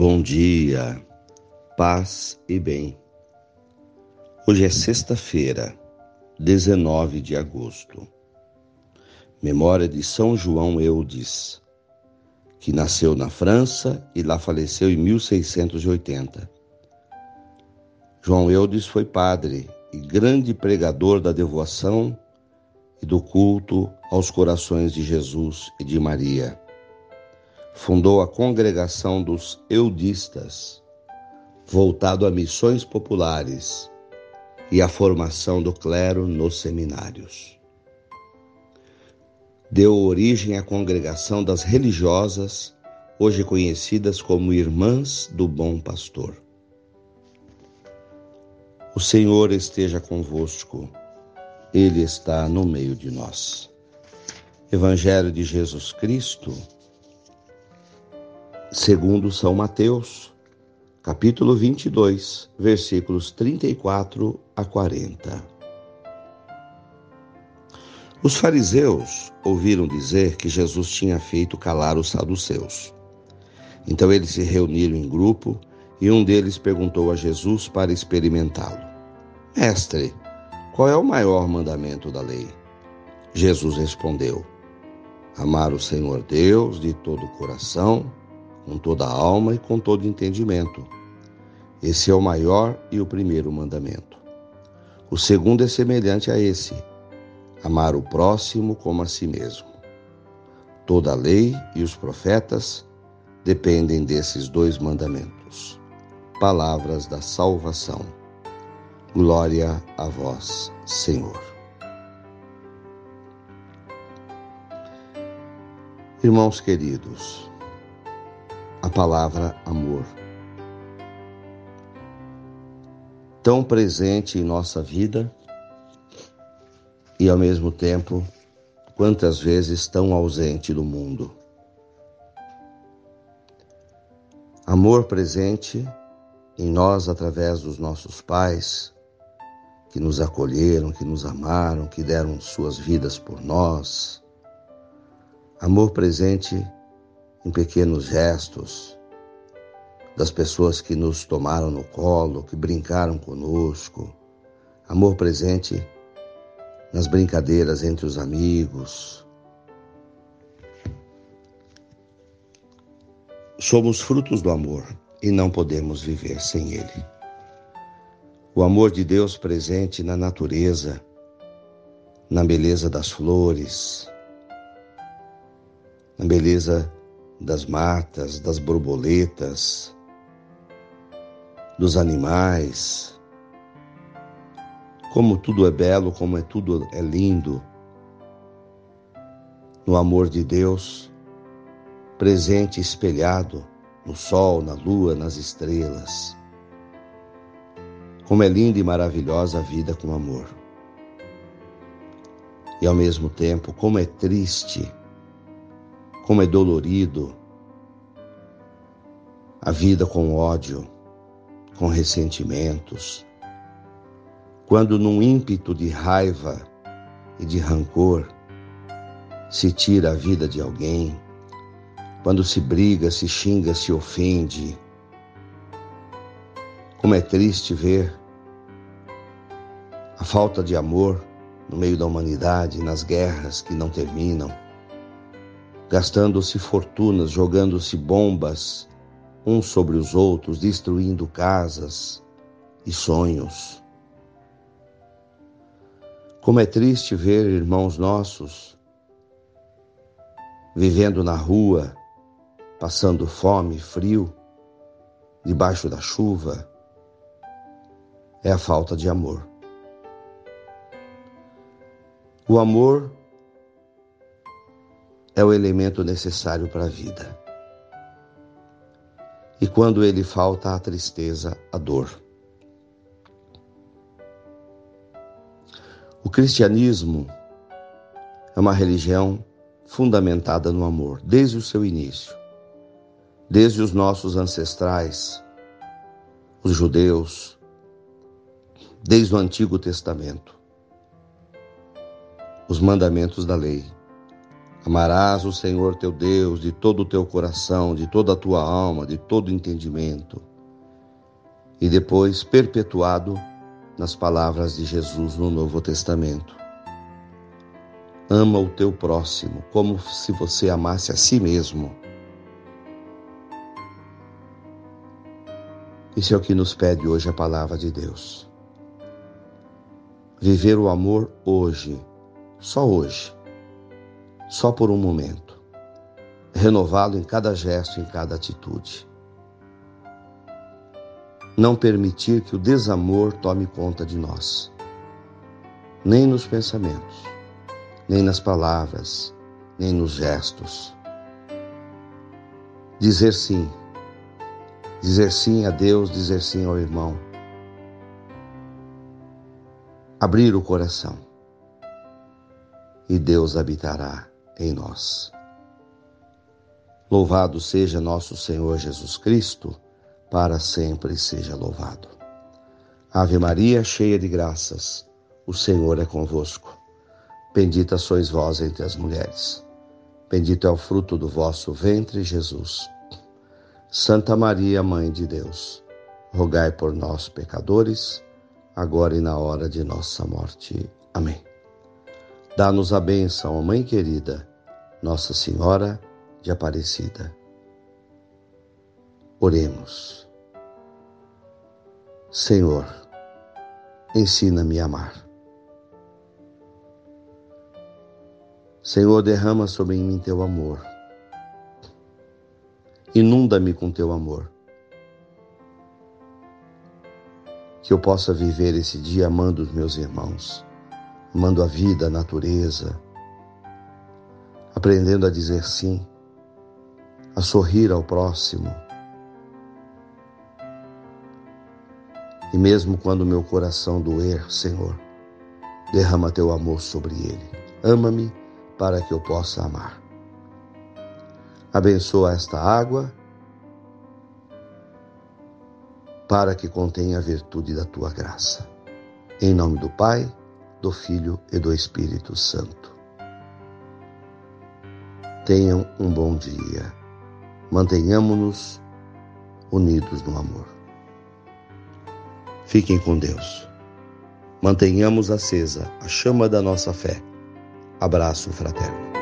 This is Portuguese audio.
Bom dia, paz e bem. Hoje é sexta-feira, 19 de agosto. Memória de São João Eudes, que nasceu na França e lá faleceu em 1680. João Eudes foi padre e grande pregador da devoção e do culto aos corações de Jesus e de Maria fundou a Congregação dos Eudistas, voltado a missões populares e a formação do clero nos seminários. Deu origem à Congregação das Religiosas, hoje conhecidas como Irmãs do Bom Pastor. O Senhor esteja convosco, Ele está no meio de nós. Evangelho de Jesus Cristo, segundo São Mateus, capítulo 22, versículos 34 a 40. Os fariseus ouviram dizer que Jesus tinha feito calar os saduceus. Então eles se reuniram em grupo e um deles perguntou a Jesus para experimentá-lo: Mestre, qual é o maior mandamento da lei? Jesus respondeu: Amar o Senhor Deus de todo o coração com toda a alma e com todo entendimento. Esse é o maior e o primeiro mandamento. O segundo é semelhante a esse: amar o próximo como a si mesmo. Toda a lei e os profetas dependem desses dois mandamentos. Palavras da salvação. Glória a vós, Senhor. Irmãos queridos, a palavra amor. Tão presente em nossa vida e ao mesmo tempo, quantas vezes tão ausente do mundo. Amor presente em nós através dos nossos pais, que nos acolheram, que nos amaram, que deram suas vidas por nós. Amor presente em pequenos gestos, das pessoas que nos tomaram no colo, que brincaram conosco, amor presente nas brincadeiras entre os amigos. Somos frutos do amor e não podemos viver sem ele. O amor de Deus presente na natureza, na beleza das flores, na beleza das matas, das borboletas, dos animais. Como tudo é belo, como é tudo é lindo. No amor de Deus, presente espelhado no sol, na lua, nas estrelas. Como é linda e maravilhosa a vida com amor. E ao mesmo tempo, como é triste como é dolorido a vida com ódio, com ressentimentos. Quando, num ímpeto de raiva e de rancor, se tira a vida de alguém, quando se briga, se xinga, se ofende. Como é triste ver a falta de amor no meio da humanidade, nas guerras que não terminam gastando-se fortunas, jogando-se bombas uns sobre os outros, destruindo casas e sonhos. Como é triste ver irmãos nossos vivendo na rua, passando fome, frio, debaixo da chuva. É a falta de amor. O amor é o elemento necessário para a vida. E quando ele falta, a tristeza, a dor. O cristianismo é uma religião fundamentada no amor, desde o seu início. Desde os nossos ancestrais, os judeus, desde o Antigo Testamento. Os mandamentos da lei Amarás o Senhor teu Deus de todo o teu coração, de toda a tua alma, de todo o entendimento. E depois perpetuado nas palavras de Jesus no Novo Testamento. Ama o teu próximo como se você amasse a si mesmo. Isso é o que nos pede hoje a palavra de Deus. Viver o amor hoje, só hoje só por um momento, renová-lo em cada gesto, em cada atitude. Não permitir que o desamor tome conta de nós, nem nos pensamentos, nem nas palavras, nem nos gestos. Dizer sim, dizer sim a Deus, dizer sim ao irmão. Abrir o coração e Deus habitará em nós. Louvado seja nosso Senhor Jesus Cristo, para sempre seja louvado. Ave Maria, cheia de graças, o Senhor é convosco. Bendita sois vós entre as mulheres. Bendito é o fruto do vosso ventre, Jesus. Santa Maria, Mãe de Deus, rogai por nós, pecadores, agora e na hora de nossa morte. Amém. Dá-nos a bênção, Mãe querida nossa Senhora de Aparecida. Oremos. Senhor, ensina-me a amar. Senhor, derrama sobre mim teu amor. Inunda-me com teu amor. Que eu possa viver esse dia amando os meus irmãos, amando a vida, a natureza, aprendendo a dizer sim, a sorrir ao próximo. E mesmo quando meu coração doer, Senhor, derrama teu amor sobre ele. Ama-me para que eu possa amar. Abençoa esta água para que contenha a virtude da tua graça. Em nome do Pai, do Filho e do Espírito Santo. Tenham um bom dia. Mantenhamos-nos unidos no amor. Fiquem com Deus. Mantenhamos acesa a chama da nossa fé. Abraço fraterno.